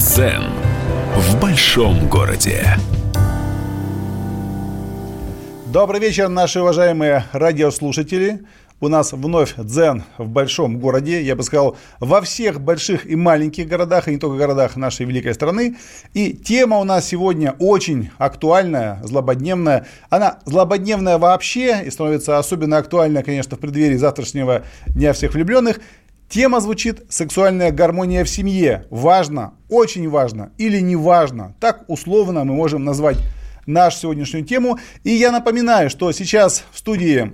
Дзен в большом городе. Добрый вечер, наши уважаемые радиослушатели. У нас вновь дзен в большом городе, я бы сказал, во всех больших и маленьких городах, и не только городах нашей великой страны. И тема у нас сегодня очень актуальная, злободневная. Она злободневная вообще и становится особенно актуальной, конечно, в преддверии завтрашнего Дня всех влюбленных. Тема звучит «Сексуальная гармония в семье». Важно, очень важно или не важно. Так условно мы можем назвать нашу сегодняшнюю тему. И я напоминаю, что сейчас в студии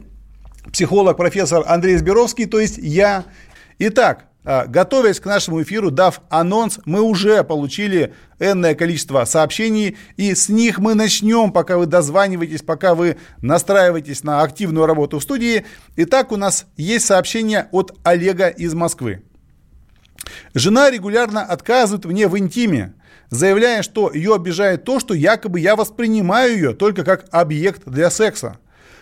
психолог, профессор Андрей Сберовский, то есть я. Итак, готовясь к нашему эфиру, дав анонс, мы уже получили энное количество сообщений, и с них мы начнем, пока вы дозваниваетесь, пока вы настраиваетесь на активную работу в студии. Итак, у нас есть сообщение от Олега из Москвы. Жена регулярно отказывает мне в интиме, заявляя, что ее обижает то, что якобы я воспринимаю ее только как объект для секса.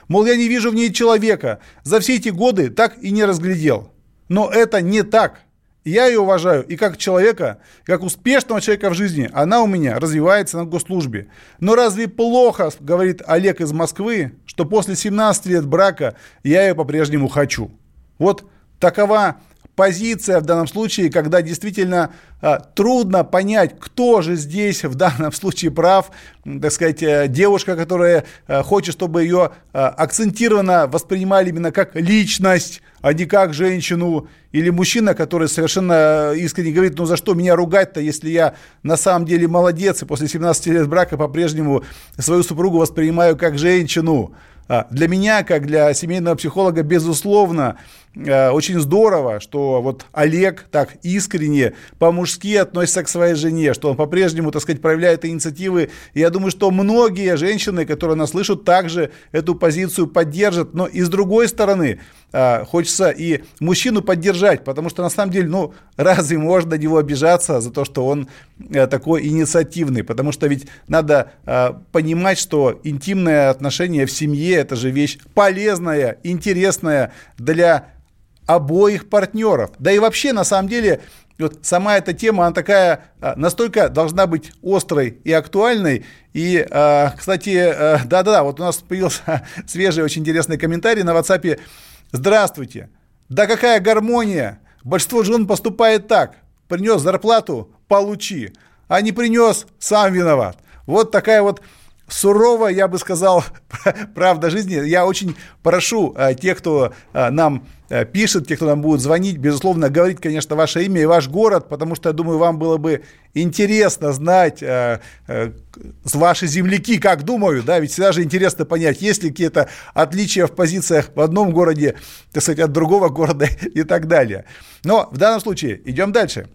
Мол, я не вижу в ней человека. За все эти годы так и не разглядел. Но это не так. Я ее уважаю и как человека, как успешного человека в жизни, она у меня развивается на госслужбе. Но разве плохо, говорит Олег из Москвы, что после 17 лет брака я ее по-прежнему хочу? Вот такова позиция в данном случае, когда действительно а, трудно понять, кто же здесь в данном случае прав, так сказать, э, девушка, которая а, хочет, чтобы ее а, акцентированно воспринимали именно как личность, а не как женщину, или мужчина, который совершенно искренне говорит, ну за что меня ругать-то, если я на самом деле молодец, и после 17 лет брака по-прежнему свою супругу воспринимаю как женщину. А, для меня, как для семейного психолога, безусловно, э, очень здорово, что вот Олег так искренне, по-мужски относится к своей жене, что он по-прежнему, так сказать, проявляет инициативы. Я думаю, что многие женщины, которые нас слышат, также эту позицию поддержат. Но и с другой стороны, э, хочется и мужчину поддержать, потому что на самом деле, ну, разве можно на него обижаться за то, что он э, такой инициативный? Потому что ведь надо понимать, что интимное отношение в семье это же вещь полезная, интересная для обоих партнеров. Да и вообще, на самом деле, вот сама эта тема, она такая, а, настолько должна быть острой и актуальной. И, а, кстати, а, да-да-да, вот у нас появился свежий, очень интересный комментарий на WhatsApp. Здравствуйте. Да какая гармония? Большинство жен поступает так. Принес зарплату, получи. А не принес, сам виноват. Вот такая вот сурово, я бы сказал, правда жизни. Я очень прошу э, тех, кто э, нам э, пишет, тех, кто нам будет звонить, безусловно, говорить, конечно, ваше имя и ваш город, потому что, я думаю, вам было бы интересно знать ваши земляки, как думают, да, ведь всегда же интересно понять, есть ли какие-то отличия в позициях в одном городе, так сказать, от другого города и так далее. Но в данном случае идем дальше.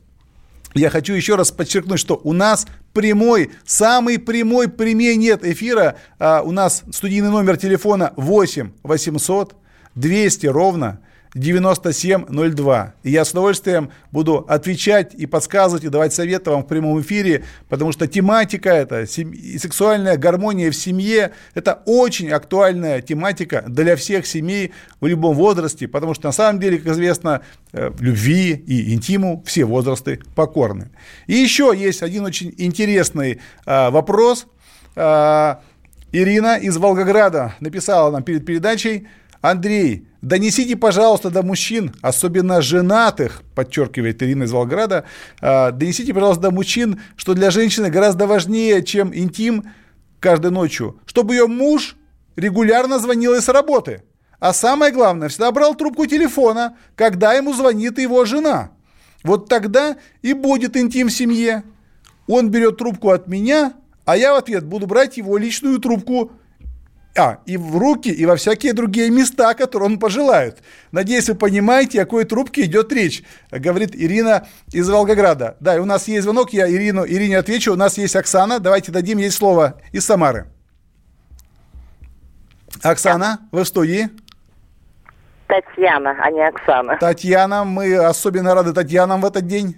Я хочу еще раз подчеркнуть, что у нас прямой, самый прямой прямей нет эфира. А, у нас студийный номер телефона 8 800 200 ровно 9702. И я с удовольствием буду отвечать и подсказывать, и давать советы вам в прямом эфире, потому что тематика это, сексуальная гармония в семье, это очень актуальная тематика для всех семей в любом возрасте, потому что на самом деле, как известно, э, любви и интиму все возрасты покорны. И еще есть один очень интересный а, вопрос. А, Ирина из Волгограда написала нам перед передачей, Андрей, донесите, пожалуйста, до мужчин, особенно женатых, подчеркивает Ирина из Волграда, а, донесите, пожалуйста, до мужчин, что для женщины гораздо важнее, чем интим каждой ночью, чтобы ее муж регулярно звонил из работы. А самое главное, всегда брал трубку телефона, когда ему звонит его жена. Вот тогда и будет интим в семье. Он берет трубку от меня, а я в ответ буду брать его личную трубку а, и в руки, и во всякие другие места, которые он пожелает. Надеюсь, вы понимаете, о какой трубке идет речь, говорит Ирина из Волгограда. Да, и у нас есть звонок, я Ирину, Ирине отвечу. У нас есть Оксана, давайте дадим ей слово из Самары. Оксана, вы в студии? Татьяна, а не Оксана. Татьяна, мы особенно рады Татьянам в этот день.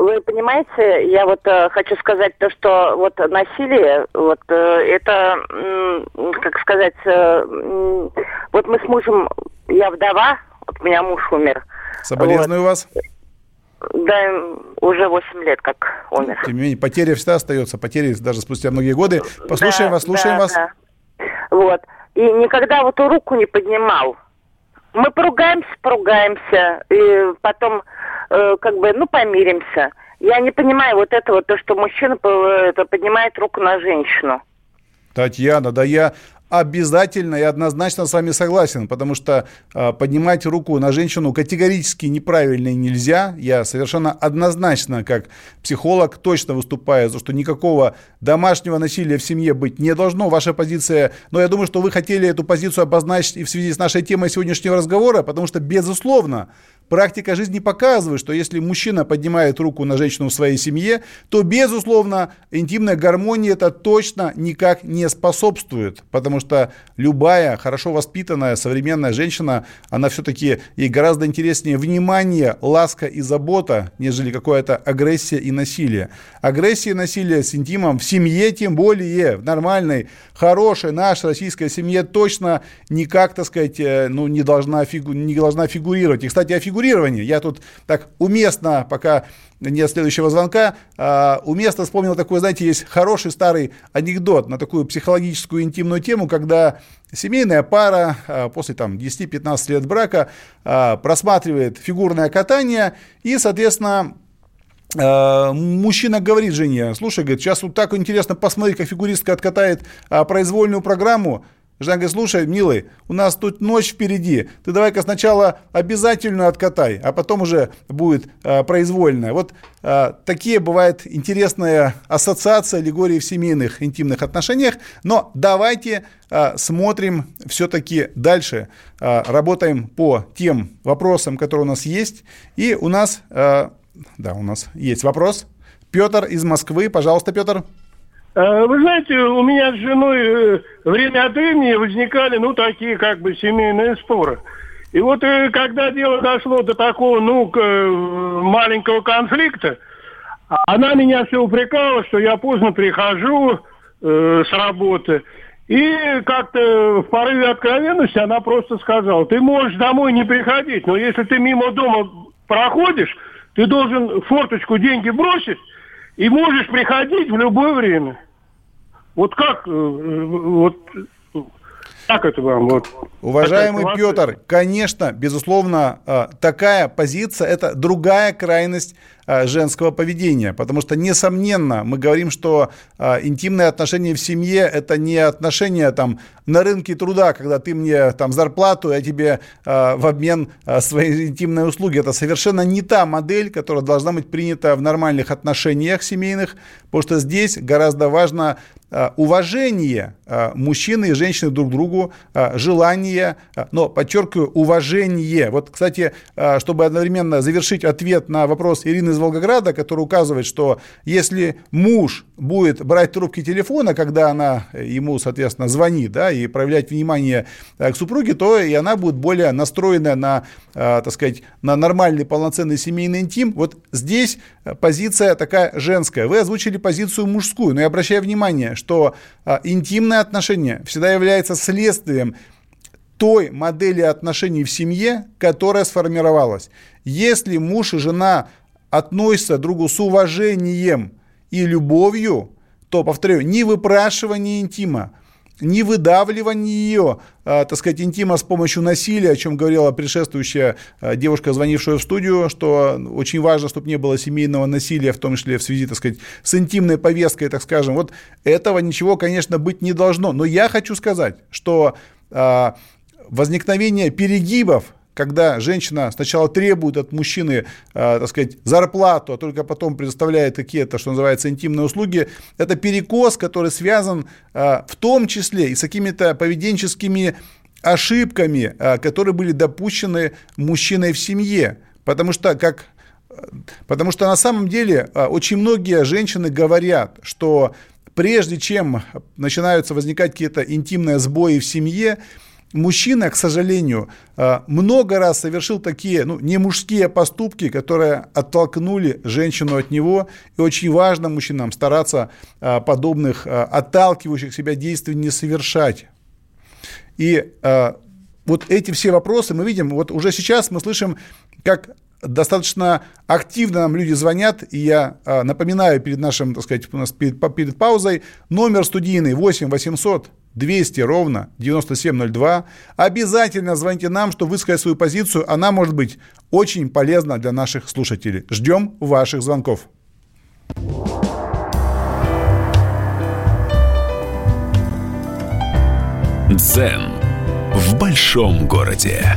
Вы понимаете, я вот э, хочу сказать то, что вот насилие, вот э, это, э, как сказать, э, вот мы с мужем, я вдова, вот у меня муж умер. Соболезную вот. вас. Да, уже 8 лет как умер. Тем не менее, потеря всегда остается, потери даже спустя многие годы. Послушаем да, вас, слушаем да, вас. Да. Вот. И никогда вот руку не поднимал. Мы поругаемся, поругаемся, и потом э, как бы, ну, помиримся. Я не понимаю вот этого, то, что мужчина поднимает руку на женщину. Татьяна, да я обязательно и однозначно с вами согласен, потому что э, поднимать руку на женщину категорически неправильно и нельзя. Я совершенно однозначно, как психолог, точно выступаю за что никакого домашнего насилия в семье быть не должно. Ваша позиция, но я думаю, что вы хотели эту позицию обозначить и в связи с нашей темой сегодняшнего разговора, потому что, безусловно, Практика жизни показывает, что если мужчина поднимает руку на женщину в своей семье, то, безусловно, интимная гармония это точно никак не способствует, потому что любая хорошо воспитанная современная женщина, она все-таки ей гораздо интереснее внимание, ласка и забота, нежели какая-то агрессия и насилие. Агрессия и насилие с интимом в семье, тем более в нормальной, хорошей нашей российской семье точно никак, так сказать, э, ну, не должна, фигу, не должна фигурировать. И, кстати, о фигурировании фигурирования. Я тут так уместно, пока нет следующего звонка, uh, уместно вспомнил такой, знаете, есть хороший старый анекдот на такую психологическую интимную тему, когда семейная пара uh, после там 10-15 лет брака uh, просматривает фигурное катание и, соответственно, мужчина говорит жене, слушай, говорит, сейчас вот так интересно посмотреть, как фигуристка откатает произвольную программу, Жена говорит, слушай, милый, у нас тут ночь впереди, ты давай-ка сначала обязательно откатай, а потом уже будет э, произвольная. Вот э, такие бывают интересные ассоциации, аллегории в семейных интимных отношениях, но давайте э, смотрим все-таки дальше, э, работаем по тем вопросам, которые у нас есть, и у нас, э, да, у нас есть вопрос. Петр из Москвы, пожалуйста, Петр. Э, вы знаете, у меня с женой э, время от времени возникали, ну, такие как бы семейные споры. И вот э, когда дело дошло до такого, ну, маленького конфликта, она меня все упрекала, что я поздно прихожу э, с работы. И как-то в порыве откровенности она просто сказала, ты можешь домой не приходить, но если ты мимо дома проходишь, ты должен форточку деньги бросить и можешь приходить в любое время. Вот как, э, вот как это вам? Вот, Уважаемый Петр, конечно, безусловно, э, такая позиция – это другая крайность женского поведения, потому что, несомненно, мы говорим, что интимные отношения в семье – это не отношения там на рынке труда, когда ты мне там зарплату, я тебе в обмен свои интимные услуги. Это совершенно не та модель, которая должна быть принята в нормальных отношениях семейных, потому что здесь гораздо важно Э, уважение э, мужчины и женщины друг к другу, э, желание, но, подчеркиваю, уважение. Вот, кстати, чтобы одновременно завершить ответ на вопрос Ирины из Волгограда, который указывает, что если муж будет брать трубки телефона, когда она ему, соответственно, звонит, да, и проявлять внимание к супруге, то и она будет более настроена на, так сказать, на нормальный полноценный семейный интим. Вот здесь позиция такая женская. Вы озвучили позицию мужскую, но я обращаю внимание, что интимное отношение всегда является следствием той модели отношений в семье, которая сформировалась. Если муж и жена к другу с уважением и любовью, то, повторяю, не выпрашивание интима, не выдавливание ее, э, так сказать, интима с помощью насилия, о чем говорила предшествующая э, девушка, звонившая в студию, что очень важно, чтобы не было семейного насилия, в том числе в связи, так сказать, с интимной повесткой, так скажем. Вот этого ничего, конечно, быть не должно. Но я хочу сказать, что э, возникновение перегибов когда женщина сначала требует от мужчины, э, так сказать, зарплату, а только потом предоставляет какие-то, что называется, интимные услуги, это перекос, который связан э, в том числе и с какими-то поведенческими ошибками, э, которые были допущены мужчиной в семье. Потому что, как Потому что на самом деле очень многие женщины говорят, что прежде чем начинаются возникать какие-то интимные сбои в семье, мужчина, к сожалению, э, много раз совершил такие, ну, не мужские поступки, которые оттолкнули женщину от него. И очень важно мужчинам стараться э, подобных э, отталкивающих себя действий не совершать. И вот эти все вопросы мы видим, вот уже сейчас мы слышим, как достаточно активно нам люди звонят, и я напоминаю перед нашим, так сказать, у нас перед, перед паузой, номер студийный 8 800 200 ровно 9702. Обязательно звоните нам, чтобы высказать свою позицию. Она может быть очень полезна для наших слушателей. Ждем ваших звонков. Дзен в большом городе.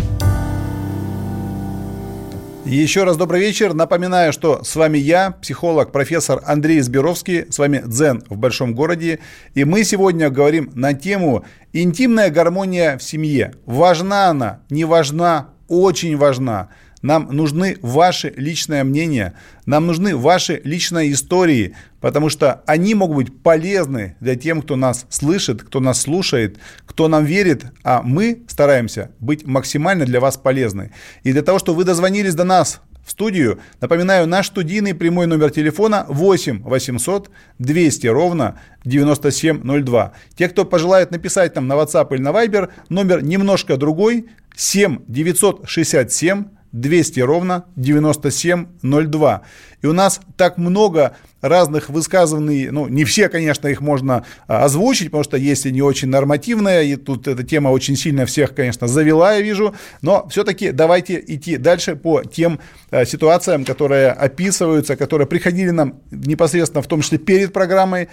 Еще раз добрый вечер. Напоминаю, что с вами я, психолог, профессор Андрей Зберовский, с вами Дзен в большом городе. И мы сегодня говорим на тему «Интимная гармония в семье». Важна она, не важна, очень важна. Нам нужны ваши личные мнения, нам нужны ваши личные истории, потому что они могут быть полезны для тем, кто нас слышит, кто нас слушает, кто нам верит, а мы стараемся быть максимально для вас полезны. И для того, чтобы вы дозвонились до нас в студию. Напоминаю, наш студийный прямой номер телефона 8 800 200 ровно 9702. Те, кто пожелает написать нам на WhatsApp или на Viber, номер немножко другой 7 967 200 ровно 9702. И у нас так много разных высказываний, ну, не все, конечно, их можно а, озвучить, потому что есть и не очень нормативная, и тут эта тема очень сильно всех, конечно, завела, я вижу, но все-таки давайте идти дальше по тем а, ситуациям, которые описываются, которые приходили нам непосредственно, в том числе перед программой.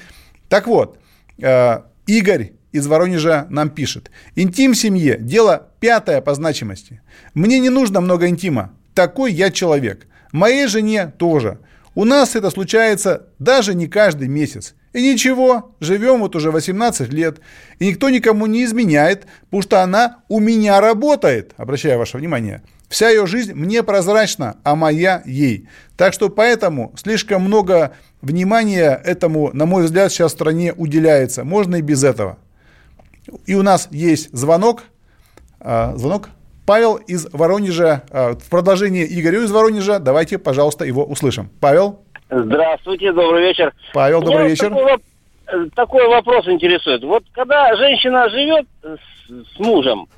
Так вот, а, Игорь из Воронежа нам пишет. Интим в семье – дело пятое по значимости. Мне не нужно много интима. Такой я человек. Моей жене тоже. У нас это случается даже не каждый месяц. И ничего, живем вот уже 18 лет, и никто никому не изменяет, потому что она у меня работает, обращаю ваше внимание. Вся ее жизнь мне прозрачна, а моя ей. Так что поэтому слишком много внимания этому, на мой взгляд, сейчас в стране уделяется. Можно и без этого. И у нас есть звонок. А, звонок. Павел из Воронежа. А, в продолжение Игорю из Воронежа. Давайте, пожалуйста, его услышим. Павел. Здравствуйте, добрый вечер. Павел, добрый Меня вечер. Такой, такой вопрос интересует. Вот когда женщина живет с, с мужем,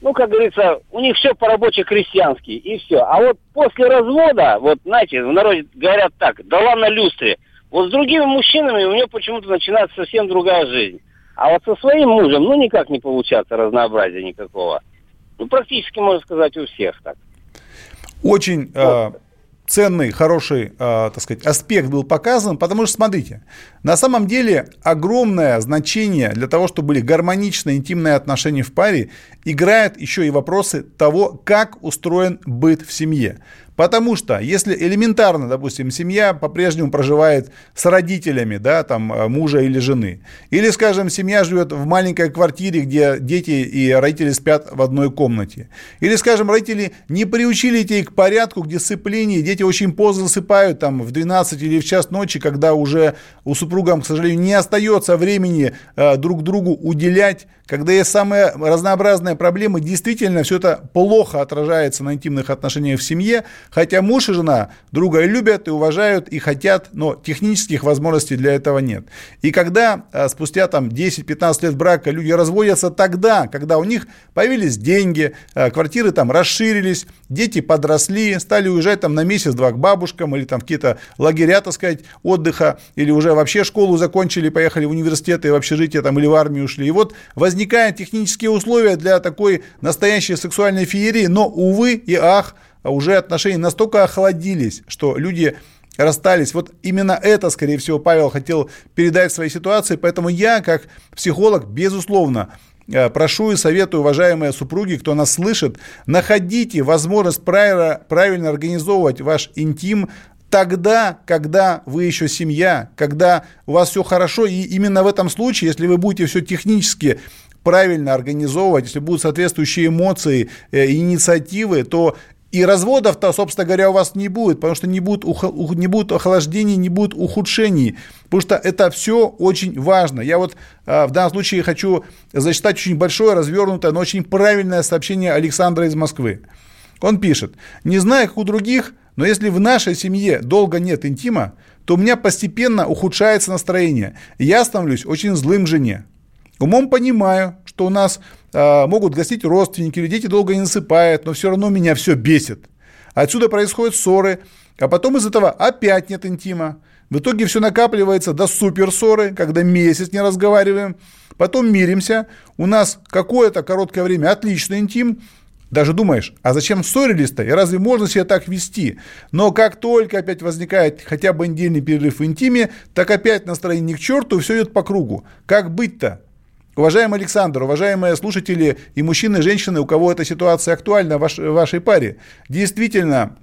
ну, как говорится, у них все по-рабоче-крестьянски, и все. А вот после развода, вот, знаете, в народе говорят так, дала на люстре. Вот с другими мужчинами у нее почему-то начинается совсем другая жизнь. А вот со своим мужем, ну, никак не получаться разнообразия никакого. Ну, практически, можно сказать, у всех так. Очень э, ценный, хороший, э, так сказать, аспект был показан, потому что, смотрите, на самом деле огромное значение для того, чтобы были гармоничные интимные отношения в паре, играют еще и вопросы того, как устроен быт в семье. Потому что если элементарно, допустим, семья по-прежнему проживает с родителями, да, там, э, мужа или жены, или, скажем, семья живет в маленькой квартире, где дети и родители спят в одной комнате, или, скажем, родители не приучили детей к порядку, к дисциплине, дети очень поздно засыпают, там, в 12 или в час ночи, когда уже у супругам, к сожалению, не остается времени э, друг другу уделять, когда есть самые разнообразные проблемы, действительно все это плохо отражается на интимных отношениях в семье, хотя муж и жена друга любят и уважают и хотят, но технических возможностей для этого нет. И когда а, спустя там 10-15 лет брака люди разводятся тогда, когда у них появились деньги, а, квартиры там расширились, дети подросли, стали уезжать там на месяц-два к бабушкам или там в какие-то лагеря, так сказать, отдыха, или уже вообще школу закончили, поехали в университеты, в общежитие там или в армию ушли. И вот возник возникают технические условия для такой настоящей сексуальной феерии, но, увы и ах, уже отношения настолько охладились, что люди расстались. Вот именно это, скорее всего, Павел хотел передать в своей ситуации, поэтому я, как психолог, безусловно, э, прошу и советую, уважаемые супруги, кто нас слышит, находите возможность правильно, правильно организовывать ваш интим, тогда, когда вы еще семья, когда у вас все хорошо, и именно в этом случае, если вы будете все технически правильно организовывать, если будут соответствующие эмоции, э, инициативы, то И разводов-то, собственно говоря, у вас не будет, потому что не будет, ух- не будет охлаждений, не будет ухудшений. Потому что это все очень важно. Я вот э, в данном случае хочу зачитать очень большое, развернутое, но очень правильное сообщение Александра из Москвы. Он пишет, не знаю, как у других, но если в нашей семье долго нет интима, то у меня постепенно ухудшается настроение. Я становлюсь очень злым жене. Умом понимаю, что у нас э, могут гостить родственники, или дети долго не насыпают, но все равно меня все бесит. Отсюда происходят ссоры, а потом из этого опять нет интима. В итоге все накапливается до супер ссоры, когда месяц не разговариваем. Потом миримся, у нас какое-то короткое время отличный интим, даже думаешь, а зачем ссорились-то? И разве можно себя так вести? Но как только опять возникает хотя бы недельный перерыв в интиме, так опять настроение к черту, все идет по кругу. Как быть-то? Уважаемый Александр, уважаемые слушатели и мужчины, и женщины, у кого эта ситуация актуальна в, ваш, в вашей паре, действительно,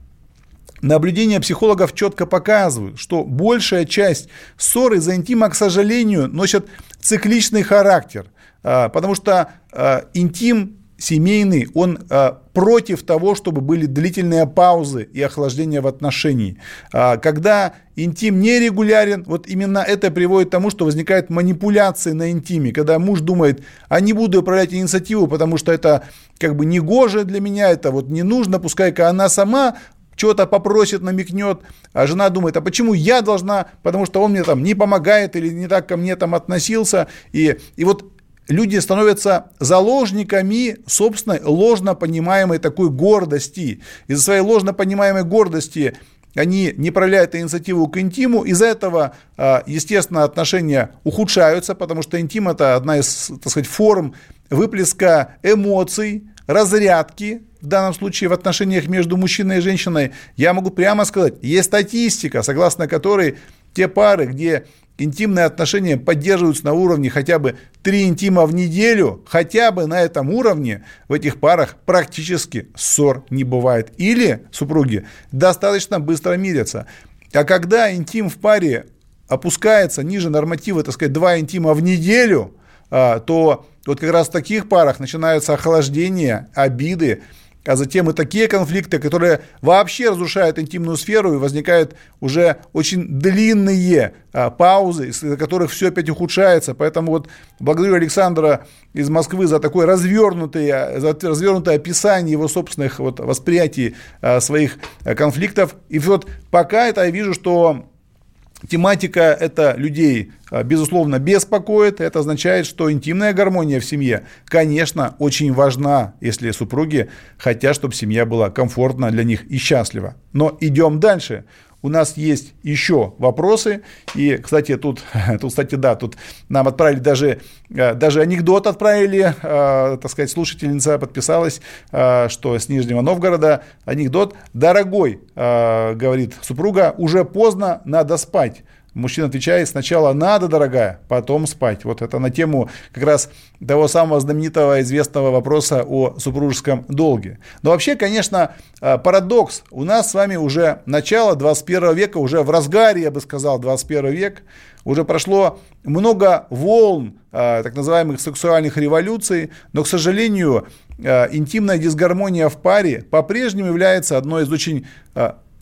Наблюдения психологов четко показывают, что большая часть ссор из-за интима, к сожалению, носят цикличный характер, а, потому что а, интим семейный, он э, против того, чтобы были длительные паузы и охлаждение в отношении. Э, когда интим нерегулярен, вот именно это приводит к тому, что возникает манипуляции на интиме, когда муж думает, а не буду управлять инициативу, потому что это как бы не гоже для меня, это вот не нужно, пускай-ка она сама что-то попросит, намекнет, а жена думает, а почему я должна, потому что он мне там не помогает или не так ко мне там относился. И, и вот люди становятся заложниками собственной ложно понимаемой такой гордости. Из-за своей ложно понимаемой гордости они не проявляют инициативу к интиму, из-за этого, а, естественно, отношения ухудшаются, потому что интим – это одна из, так сказать, форм выплеска эмоций, разрядки, в данном случае в отношениях между мужчиной и женщиной. Я могу прямо сказать, есть статистика, согласно которой те пары, где интимные отношения поддерживаются на уровне хотя бы три интима в неделю, хотя бы на этом уровне в этих парах практически ссор не бывает. Или супруги достаточно быстро мирятся. А когда интим в паре опускается ниже норматива, так сказать, два интима в неделю, а, то вот как раз в таких парах начинаются охлаждения, обиды, а затем и такие конфликты, которые вообще разрушают интимную сферу и возникают уже очень длинные а, паузы, из-за которых все опять ухудшается. Поэтому вот благодарю Александра из Москвы за такое развернутое, за развернутое описание его собственных вот восприятий а, своих а, конфликтов. И вот пока это я вижу, что Тематика это людей, а, безусловно, беспокоит. Это означает, что интимная гармония в семье, конечно, очень важна, если супруги хотят, чтобы семья была комфортна для них и счастлива. Но идем дальше у нас есть еще вопросы. И, кстати, тут, тут кстати, да, тут нам отправили даже, э, даже анекдот отправили, э, так сказать, слушательница подписалась, э, что с Нижнего Новгорода анекдот. Дорогой, говорит супруга, уже поздно, надо спать. Мужчина отвечает, сначала надо, дорогая, потом спать. Вот это на тему как раз того самого знаменитого известного вопроса о супружеском долге. Но вообще, конечно, э, парадокс. У нас с вами уже начало 21 века, уже в разгаре, я бы сказал, 21 век. Уже прошло много волн э, так называемых сексуальных революций, но, к сожалению, э, интимная дисгармония в паре по-прежнему является одной из очень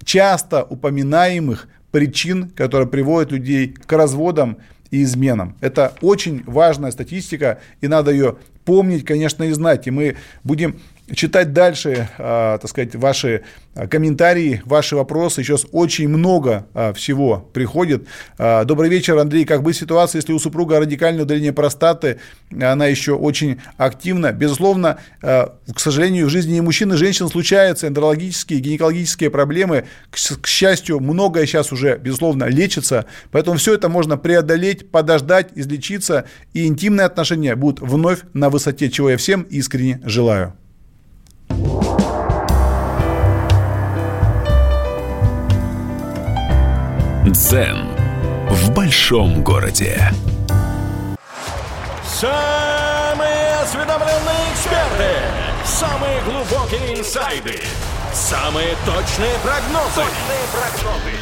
часто упоминаемых причин, которые приводят людей к разводам и изменам. Это очень важная статистика, и надо ее помнить, конечно, и знать. И мы будем читать дальше, э, так сказать, ваши а, комментарии, ваши вопросы. Сейчас очень много э, всего приходит. Добрый вечер, Андрей. Как быть ситуация, если у супруга радикальное удаление простаты, она еще очень активна? Безусловно, к сожалению, в жизни и мужчин, и женщин случаются эндорологические, гинекологические проблемы. К счастью, многое сейчас уже, безусловно, лечится. Поэтому все это можно преодолеть, подождать, излечиться, и интимные отношения будут вновь на высоте, чего я всем искренне желаю. Дзен в большом городе. Самые осведомленные эксперты, самые глубокие инсайды, самые точные прогнозы. Точные прогнозы.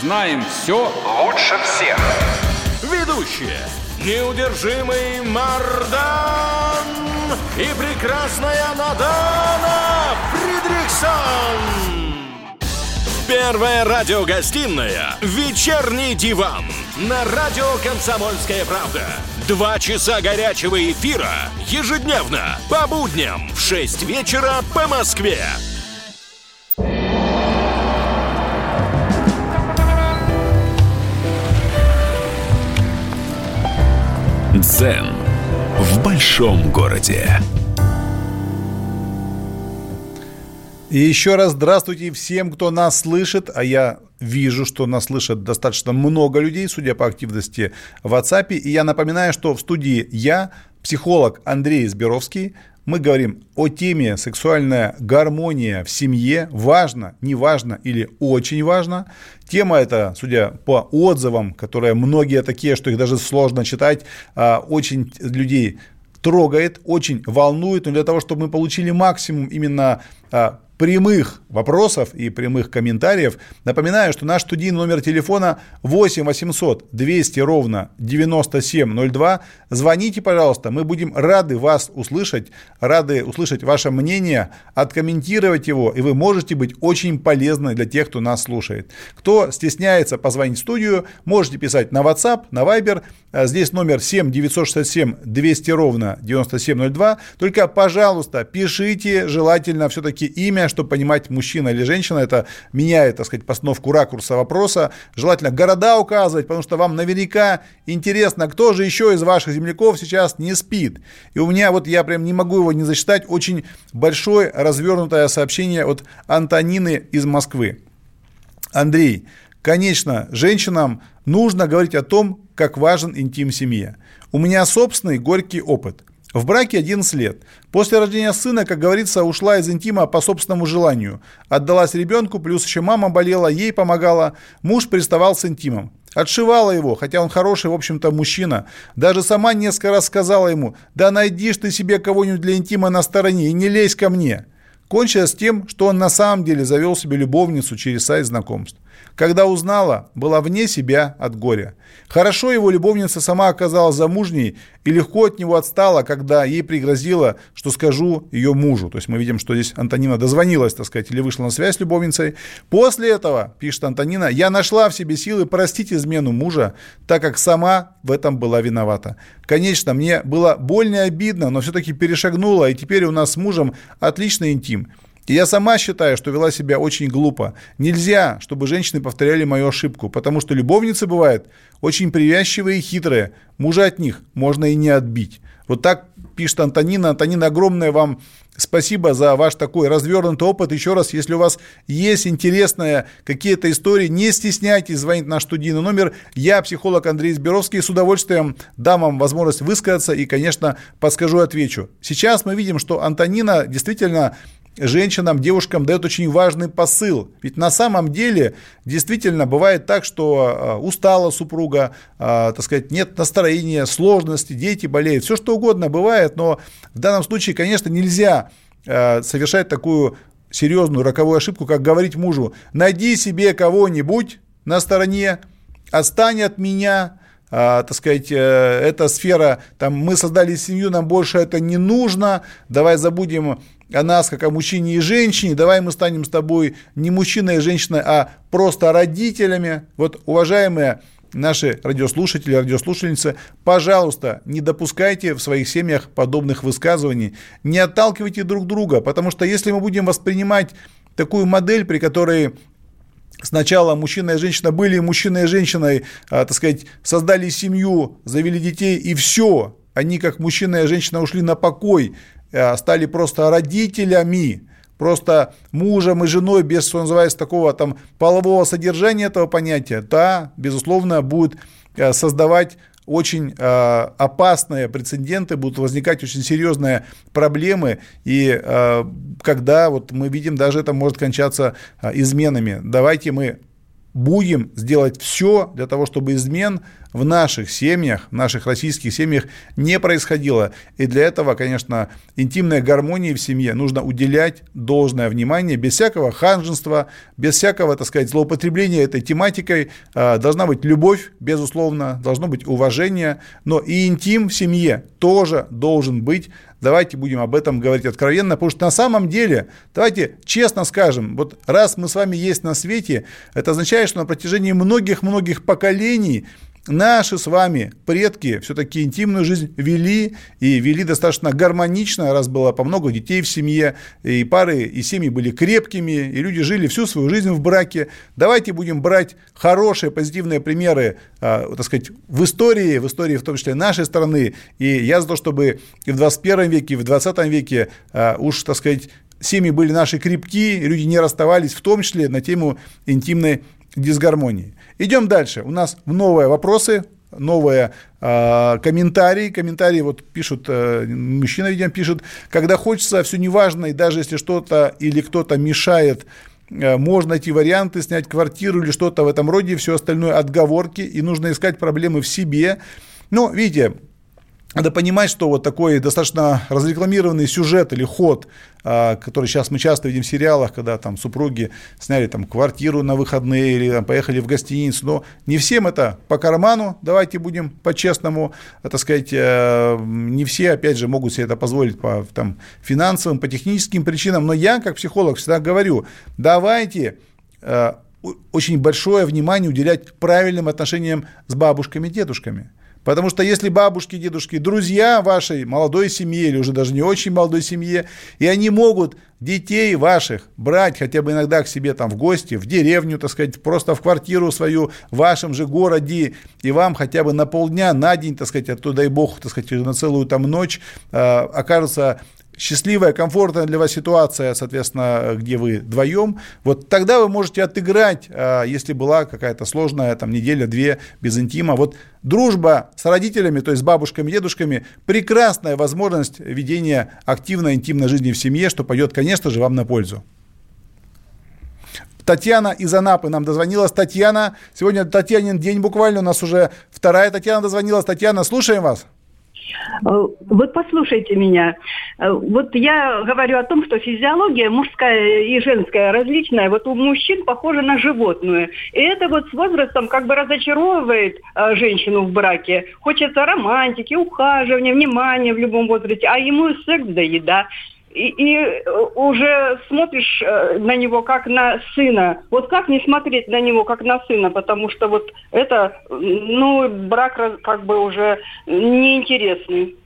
Знаем все лучше всех. Ведущие. Неудержимый Мардан и прекрасная Надана Фридрихсон. Первая радиогостинная «Вечерний диван» на радио «Комсомольская правда». Два часа горячего эфира ежедневно по будням в 6 вечера по Москве. Дзен в большом городе. И еще раз здравствуйте всем, кто нас слышит, а я вижу, что нас слышит достаточно много людей, судя по активности в WhatsApp. И я напоминаю, что в студии я, психолог Андрей Зберовский, мы говорим о теме сексуальная гармония в семье. Важно, не важно или очень важно. Тема эта, судя по отзывам, которые многие такие, что их даже сложно читать, а, очень людей трогает, очень волнует, но для того, чтобы мы получили максимум именно а, прямых вопросов и прямых комментариев. Напоминаю, что наш студийный номер телефона 8 800 200 ровно 9702. Звоните, пожалуйста, мы будем рады вас услышать, рады услышать ваше мнение, откомментировать его, и вы можете быть очень полезны для тех, кто нас слушает. Кто стесняется позвонить в студию, можете писать на WhatsApp, на Viber, а здесь номер 7 967 200 ровно 9702. Только, пожалуйста, пишите желательно все-таки имя, чтобы понимать, мужчина или женщина, это меняет, так сказать, постановку ракурса вопроса. Желательно города указывать, потому что вам наверняка интересно, кто же еще из ваших земляков сейчас не спит. И у меня вот, я прям не могу его не зачитать, очень большое развернутое сообщение от Антонины из Москвы. Андрей, конечно, женщинам нужно говорить о том, как важен интим семье. У меня собственный горький опыт. В браке 11 лет. После рождения сына, как говорится, ушла из интима по собственному желанию. Отдалась ребенку, плюс еще мама болела, ей помогала. Муж приставал с интимом. Отшивала его, хотя он хороший, в общем-то, мужчина. Даже сама несколько раз сказала ему, да найдишь ты себе кого-нибудь для интима на стороне и не лезь ко мне. Кончилось тем, что он на самом деле завел себе любовницу через сайт знакомств. Когда узнала, была вне себя от горя. Хорошо его любовница сама оказалась замужней и легко от него отстала, когда ей пригрозила, что скажу ее мужу. То есть мы видим, что здесь Антонина дозвонилась, так сказать, или вышла на связь с любовницей. После этого, пишет Антонина, я нашла в себе силы простить измену мужа, так как сама в этом была виновата. Конечно, мне было больно и обидно, но все-таки перешагнула, и теперь у нас с мужем отличный интим. И я сама считаю, что вела себя очень глупо. Нельзя, чтобы женщины повторяли мою ошибку, потому что любовницы бывают очень привязчивые и хитрые. Мужа от них можно и не отбить. Вот так пишет Антонина. Антонина, огромное вам спасибо за ваш такой развернутый опыт. Еще раз, если у вас есть интересные какие-то истории, не стесняйтесь звонить на студийный номер. Я, психолог Андрей Зберовский, с удовольствием дам вам возможность высказаться и, конечно, подскажу, отвечу. Сейчас мы видим, что Антонина действительно женщинам, девушкам дает очень важный посыл. Ведь на самом деле действительно бывает так, что а, устала супруга, а, так сказать, нет настроения, сложности, дети болеют, все что угодно бывает, но в данном случае, конечно, нельзя а, совершать такую серьезную роковую ошибку, как говорить мужу, найди себе кого-нибудь на стороне, отстань от меня, а, так сказать, э, эта сфера, там, мы создали семью, нам больше это не нужно, давай забудем о нас, как о мужчине и женщине, давай мы станем с тобой не мужчиной и женщиной, а просто родителями. Вот, уважаемые наши радиослушатели, радиослушательницы, пожалуйста, не допускайте в своих семьях подобных высказываний, не отталкивайте друг друга, потому что если мы будем воспринимать такую модель, при которой Сначала мужчина и женщина были мужчиной и женщиной, а, так сказать, создали семью, завели детей и все. Они как мужчина и женщина ушли на покой, стали просто родителями, просто мужем и женой без, что называется, такого там полового содержания этого понятия, да, безусловно, будет э, создавать очень э, опасные прецеденты, будут возникать очень серьезные проблемы, и э, когда вот мы видим, даже это может кончаться э, изменами. Давайте мы будем сделать все для того, чтобы измен в наших семьях, в наших российских семьях не происходило. И для этого, конечно, интимной гармонии в семье нужно уделять должное внимание, без всякого ханжества, без всякого, так сказать, злоупотребления этой тематикой. А, должна быть любовь, безусловно, должно быть уважение, но и интим в семье тоже должен быть Давайте будем об этом говорить откровенно, потому что на самом деле, давайте честно скажем, вот раз мы с вами есть на свете, это означает, что на протяжении многих-многих поколений наши с вами предки все-таки интимную жизнь вели и вели достаточно гармонично, раз было по много детей в семье, и пары и семьи были крепкими, и люди жили всю свою жизнь в браке. Давайте будем брать хорошие, позитивные примеры, э, так сказать, в истории, в истории в том числе нашей страны. И я за то, чтобы и в 21 веке, и в 20 веке э, уж, так сказать, семьи были наши крепкие, люди не расставались, в том числе на тему интимной дисгармонии. Идем дальше. У нас новые вопросы, новые э, комментарии. Комментарии вот пишут, э, мужчина, видимо, пишет, когда хочется, все неважно, и даже если что-то или кто-то мешает, э, можно найти варианты, снять квартиру или что-то в этом роде, все остальное отговорки, и нужно искать проблемы в себе. Но, видите, надо понимать, что вот такой достаточно разрекламированный сюжет или ход, а, который сейчас мы часто видим в сериалах, когда там супруги сняли там квартиру на выходные или там, поехали в гостиницу, но не всем это по карману, давайте будем по-честному, так сказать, э, не все, опять же, могут себе это позволить по там, финансовым, по техническим причинам, но я, как психолог, всегда говорю, давайте э, очень большое внимание уделять правильным отношениям с бабушками, дедушками. Потому что если бабушки, дедушки, друзья вашей молодой семьи или уже даже не очень молодой семье, и они могут детей ваших брать хотя бы иногда к себе там в гости, в деревню, так сказать, просто в квартиру свою в вашем же городе, и вам хотя бы на полдня, на день, так сказать, оттуда, дай бог, так сказать, на целую там ночь э, окажется счастливая, комфортная для вас ситуация, соответственно, где вы вдвоем, вот тогда вы можете отыграть, а, если была какая-то сложная там неделя-две без интима. Вот дружба с родителями, то есть с бабушками, дедушками, прекрасная возможность ведения активной интимной жизни в семье, что пойдет, конечно же, вам на пользу. Татьяна из Анапы нам дозвонилась. Татьяна, сегодня Татьянин день буквально, у нас уже вторая Татьяна дозвонилась. Татьяна, слушаем вас. Э, вот послушайте меня. Э, вот я говорю о том, что физиология мужская и женская различная. Вот у мужчин похожа на животную. И это вот с возрастом как бы разочаровывает э, женщину в браке. Хочется романтики, ухаживания, внимания в любом возрасте. А ему секс да еда и, и э, уже смотришь э, на него как на сына. Вот как не смотреть на него как на сына, потому что вот это, ну, брак как бы уже неинтересный.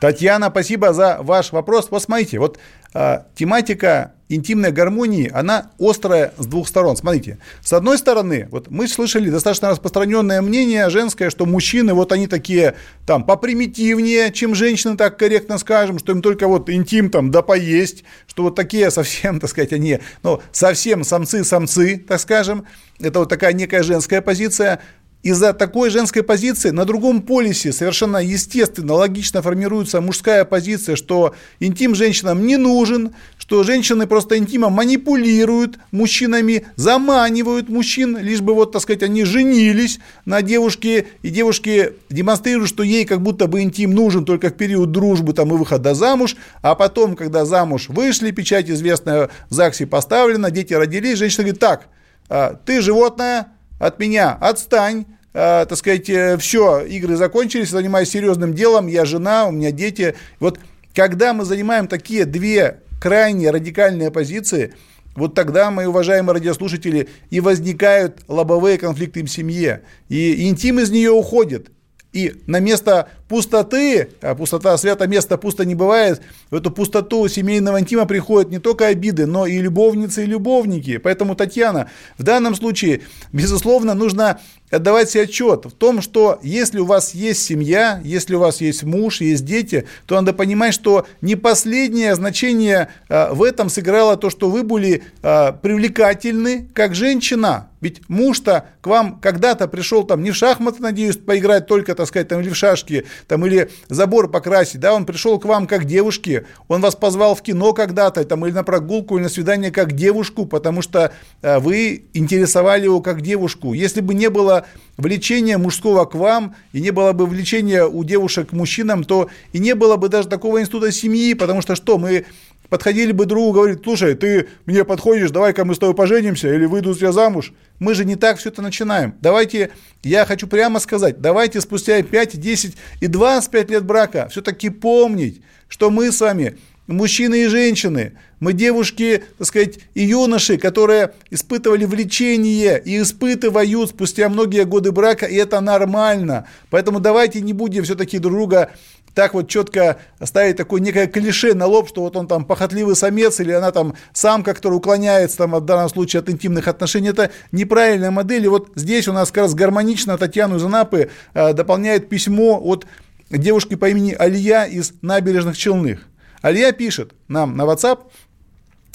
Татьяна, спасибо за ваш вопрос. Вот смотрите, вот э, тематика интимной гармонии, она острая с двух сторон. Смотрите, с одной стороны, вот мы слышали достаточно распространенное мнение женское, что мужчины, вот они такие там попримитивнее, чем женщины, так корректно скажем, что им только вот интим там да поесть, что вот такие совсем, так сказать, они, ну, совсем самцы-самцы, так скажем. Это вот такая некая женская позиция из-за такой женской позиции на другом полюсе совершенно естественно, логично формируется мужская позиция, что интим женщинам не нужен, что женщины просто интимом манипулируют мужчинами, заманивают мужчин, лишь бы вот, так сказать, они женились на девушке, и девушки демонстрируют, что ей как будто бы интим нужен только в период дружбы там, и выхода замуж, а потом, когда замуж вышли, печать известная в ЗАГСе поставлена, дети родились, женщина говорит, так, а, ты животное, от меня отстань, э, так сказать, э, все, игры закончились, занимаюсь серьезным делом, я жена, у меня дети. Вот когда мы занимаем такие две крайне радикальные позиции, вот тогда, мои уважаемые радиослушатели, и возникают лобовые конфликты в семье, и интим из нее уходит. И на место пустоты, а пустота свято место пусто не бывает, в эту пустоту семейного интима приходят не только обиды, но и любовницы и любовники. Поэтому, Татьяна, в данном случае, безусловно, нужно отдавать себе отчет в том, что если у вас есть семья, если у вас есть муж, есть дети, то надо понимать, что не последнее значение а, в этом сыграло то, что вы были а, привлекательны как женщина. Ведь муж-то к вам когда-то пришел там не в шахматы, надеюсь, поиграть только, так сказать, там, или в шашки, там, или забор покрасить, да, он пришел к вам как девушке, он вас позвал в кино когда-то, там, или на прогулку, или на свидание как девушку, потому что э, вы интересовали его как девушку. Если бы не было влечения мужского к вам, и не было бы влечения у девушек к мужчинам, то и не было бы даже такого института семьи, потому что что, мы подходили бы другу, говорит, слушай, ты мне подходишь, давай-ка мы с тобой поженимся или выйду я замуж. Мы же не так все это начинаем. Давайте, я хочу прямо сказать, давайте спустя 5, 10 и 25 лет брака все-таки помнить, что мы с вами мужчины и женщины, мы девушки, так сказать, и юноши, которые испытывали влечение и испытывают спустя многие годы брака, и это нормально. Поэтому давайте не будем все-таки друг друга так вот четко ставить такое некое клише на лоб, что вот он там похотливый самец или она там самка, которая уклоняется там в данном случае от интимных отношений, это неправильная модель. И вот здесь у нас как раз гармонично Татьяну из Анапы э, дополняет письмо от девушки по имени Алия из набережных Челных. Алия пишет нам на WhatsApp,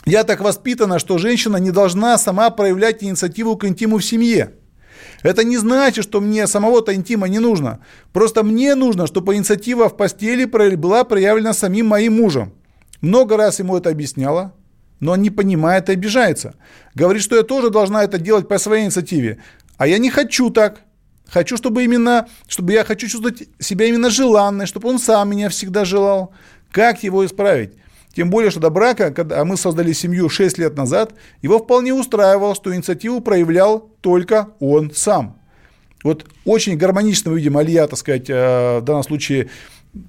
я так воспитана, что женщина не должна сама проявлять инициативу к интиму в семье. Это не значит, что мне самого-то интима не нужно. Просто мне нужно, чтобы инициатива в постели была проявлена самим моим мужем. Много раз ему это объясняла, но он не понимает и обижается. Говорит, что я тоже должна это делать по своей инициативе. А я не хочу так. Хочу, чтобы именно, чтобы я хочу чувствовать себя именно желанной, чтобы он сам меня всегда желал. Как его исправить? Тем более, что до брака, когда мы создали семью 6 лет назад, его вполне устраивало, что инициативу проявлял только он сам. Вот очень гармонично мы видим Алия, так сказать, э, в данном случае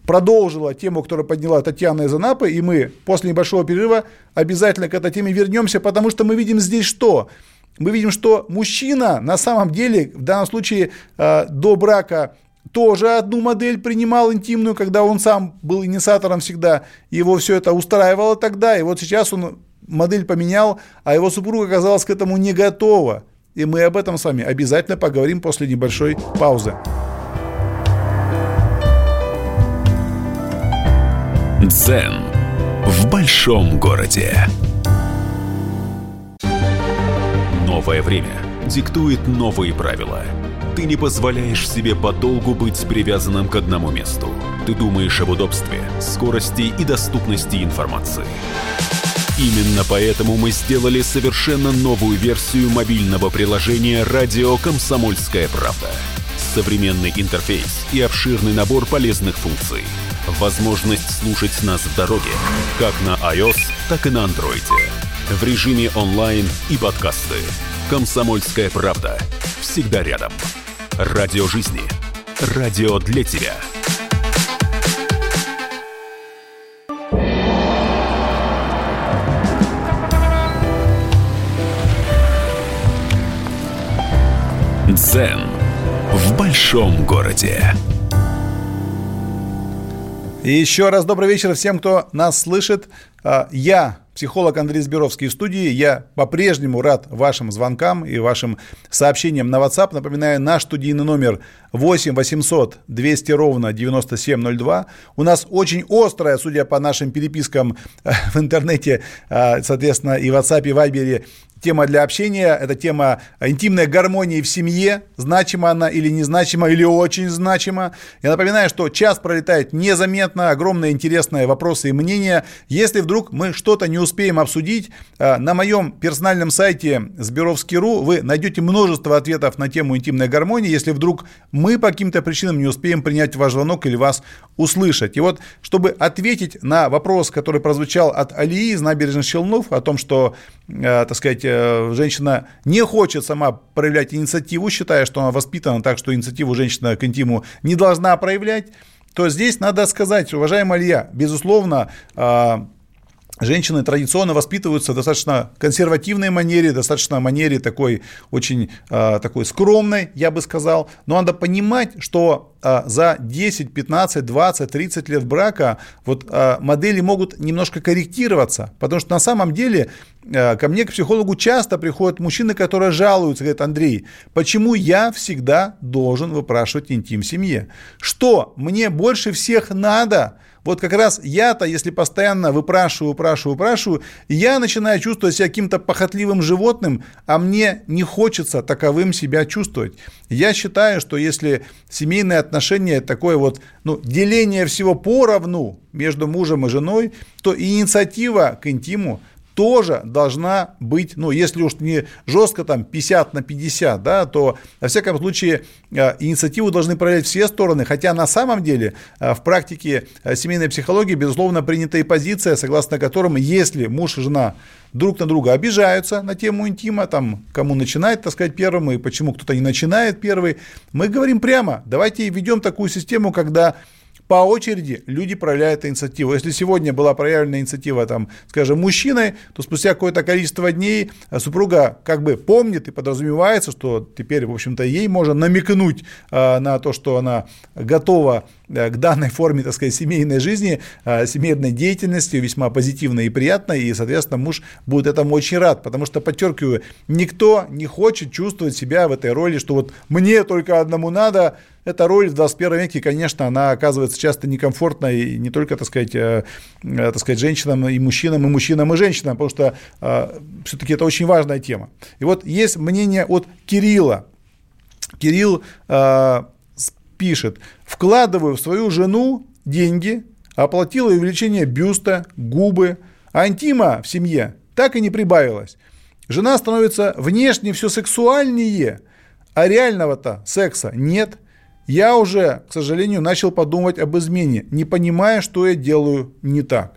продолжила тему, которую подняла Татьяна из Анапы, и мы после небольшого перерыва обязательно к этой теме вернемся, потому что мы видим здесь что? Мы видим, что мужчина на самом деле, в данном случае э, до брака тоже одну модель принимал интимную, когда он сам был инициатором всегда, его все это устраивало тогда, и вот сейчас он модель поменял, а его супруга оказалась к этому не готова. И мы об этом с вами обязательно поговорим после небольшой паузы. Дзен в большом городе. Новое время диктует новые правила – ты не позволяешь себе подолгу быть привязанным к одному месту. Ты думаешь об удобстве, скорости и доступности информации. Именно поэтому мы сделали совершенно новую версию мобильного приложения «Радио Комсомольская правда». Современный интерфейс и обширный набор полезных функций. Возможность слушать нас в дороге, как на iOS, так и на Android. В режиме онлайн и подкасты. «Комсомольская правда» всегда рядом. Радио жизни. Радио для тебя. Дзен в большом городе. И еще раз добрый вечер всем, кто нас слышит. А, я психолог Андрей Сберовский в студии. Я по-прежнему рад вашим звонкам и вашим сообщениям на WhatsApp. Напоминаю, наш студийный номер 8 800 200 ровно 9702. У нас очень острая, судя по нашим перепискам в интернете, а, соответственно, и в WhatsApp, и в Viber, тема для общения, это тема интимной гармонии в семье, значима она или незначима, или очень значима. Я напоминаю, что час пролетает незаметно, огромные интересные вопросы и мнения. Если вдруг мы что-то не успеем обсудить, э, на моем персональном сайте Сберовский.ру вы найдете множество ответов на тему интимной гармонии, если вдруг мы по каким-то причинам не успеем принять ваш звонок или вас услышать. И вот, чтобы ответить на вопрос, который прозвучал от Алии из набережных Челнов, о том, что, э, так сказать, женщина не хочет сама проявлять инициативу, считая, что она воспитана так, что инициативу женщина к интиму не должна проявлять, то здесь надо сказать, уважаемая Илья, безусловно, а, женщины традиционно воспитываются в достаточно консервативной манере, достаточно манере такой очень э, такой скромной, я бы сказал. Но надо понимать, что э, за 10, 15, 20, 30 лет брака вот э, модели могут немножко корректироваться, потому что на самом деле ко мне, к психологу, часто приходят мужчины, которые жалуются, говорят, Андрей, почему я всегда должен выпрашивать интим в семье? Что мне больше всех надо – вот как раз я-то, если постоянно выпрашиваю, выпрашиваю, выпрашиваю, я начинаю чувствовать себя каким-то похотливым животным, а мне не хочется таковым себя чувствовать. Я считаю, что если семейные отношения такое вот, ну, деление всего поровну между мужем и женой, то инициатива к интиму тоже должна быть, ну, если уж не жестко там 50 на 50, да, то, во всяком случае, э, инициативу должны проявлять все стороны, хотя на самом деле э, в практике э, семейной психологии, безусловно, принята и позиция, согласно которым, если муж и жена друг на друга обижаются на тему интима, там, кому начинает, так сказать, первым, и почему кто-то не начинает первый, мы говорим прямо, давайте введем такую систему, когда по очереди люди проявляют инициативу. Если сегодня была проявлена инициатива, там, скажем, мужчиной, то спустя какое-то количество дней э, супруга как бы помнит и подразумевается, что теперь, в общем-то, ей можно намекнуть э, на то, что она готова к данной форме, так сказать, семейной жизни, э, семейной деятельности, весьма позитивной и приятной, и, соответственно, муж будет этому очень рад, потому что, подчеркиваю, никто не хочет чувствовать себя в этой роли, что вот мне только одному надо, эта роль в 21 веке, конечно, она оказывается часто некомфортной не только, так сказать, э, э, так сказать, женщинам и мужчинам, и мужчинам и женщинам, потому что э, все-таки это очень важная тема. И вот есть мнение от Кирилла. Кирилл э, пишет, вкладываю в свою жену деньги, оплатила увеличение бюста, губы, а интима в семье так и не прибавилось. Жена становится внешне все сексуальнее, а реального-то секса нет – я уже, к сожалению, начал подумать об измене, не понимая, что я делаю не так.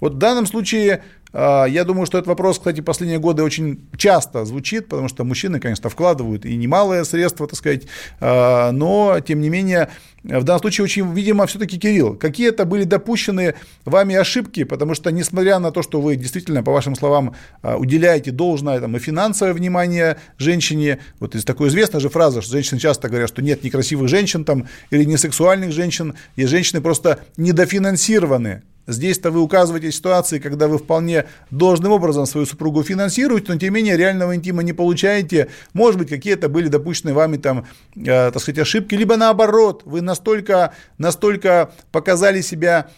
Вот в данном случае я думаю, что этот вопрос, кстати, последние годы очень часто звучит, потому что мужчины, конечно, вкладывают и немалые средства, так сказать, а, но, тем не менее, в данном случае очень, видимо, все-таки Кирилл, какие это были допущены вами ошибки, потому что, несмотря на то, что вы действительно, по вашим словам, а, уделяете должное там, и финансовое внимание женщине, вот из такой известной же фразы, что женщины часто говорят, что нет некрасивых женщин там, или несексуальных женщин, и женщины просто недофинансированы Здесь-то вы указываете ситуации, когда вы вполне должным образом свою супругу финансируете, но тем не менее реального интима не получаете. Может быть, какие-то были допущены вами там, э, так сказать, ошибки, либо наоборот, вы настолько, настолько показали себя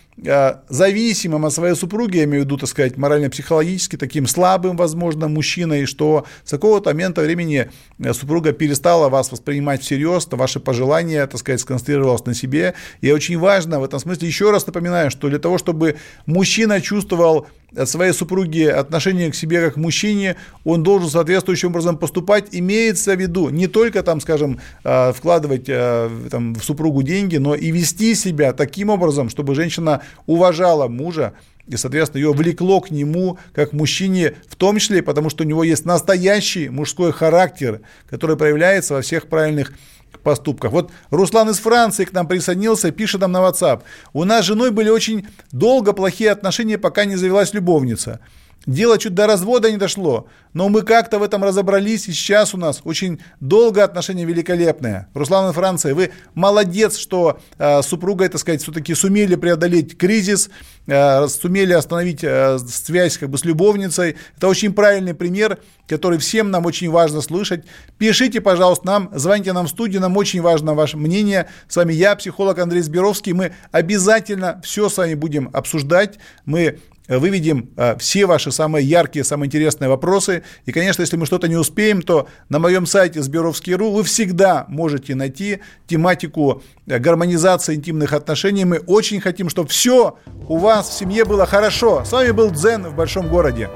зависимым от своей супруги, я имею в виду, так сказать, морально-психологически, таким слабым, возможно, мужчиной, что с какого-то момента времени э, супруга перестала вас воспринимать всерьез, то ваши пожелания, так сказать, сконцентрировалась на себе. И очень важно в этом смысле, еще раз напоминаю, что для того, чтобы мужчина чувствовал от своей супруги отношение к себе как к мужчине, он должен соответствующим образом поступать, имеется в виду не только там, скажем, э, вкладывать э, там, в супругу деньги, но и вести себя таким образом, чтобы женщина уважала мужа, и, соответственно, ее влекло к нему как мужчине, в том числе потому, что у него есть настоящий мужской характер, который проявляется во всех правильных поступках. Вот Руслан из Франции к нам присоединился, пишет нам на WhatsApp. У нас с женой были очень долго плохие отношения, пока не завелась любовница. Дело чуть до развода не дошло, но мы как-то в этом разобрались, и сейчас у нас очень долгое отношение великолепное. Руслан и Франция, вы молодец, что э, супругой, так сказать, все-таки сумели преодолеть кризис, э, сумели остановить э, связь как бы с любовницей. Это очень правильный пример, который всем нам очень важно слышать. Пишите, пожалуйста, нам, звоните нам в студию, нам очень важно ваше мнение. С вами я, психолог Андрей Сберовский. Мы обязательно все с вами будем обсуждать. Мы выведем а, все ваши самые яркие, самые интересные вопросы. И, конечно, если мы что-то не успеем, то на моем сайте Сберовский.ру вы всегда можете найти тематику э, гармонизации интимных отношений. Мы очень хотим, чтобы все у вас в семье было хорошо. С вами был Дзен в большом городе.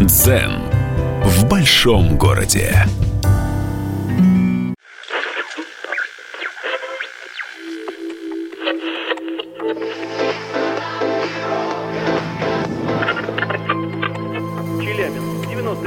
Дзен в большом городе.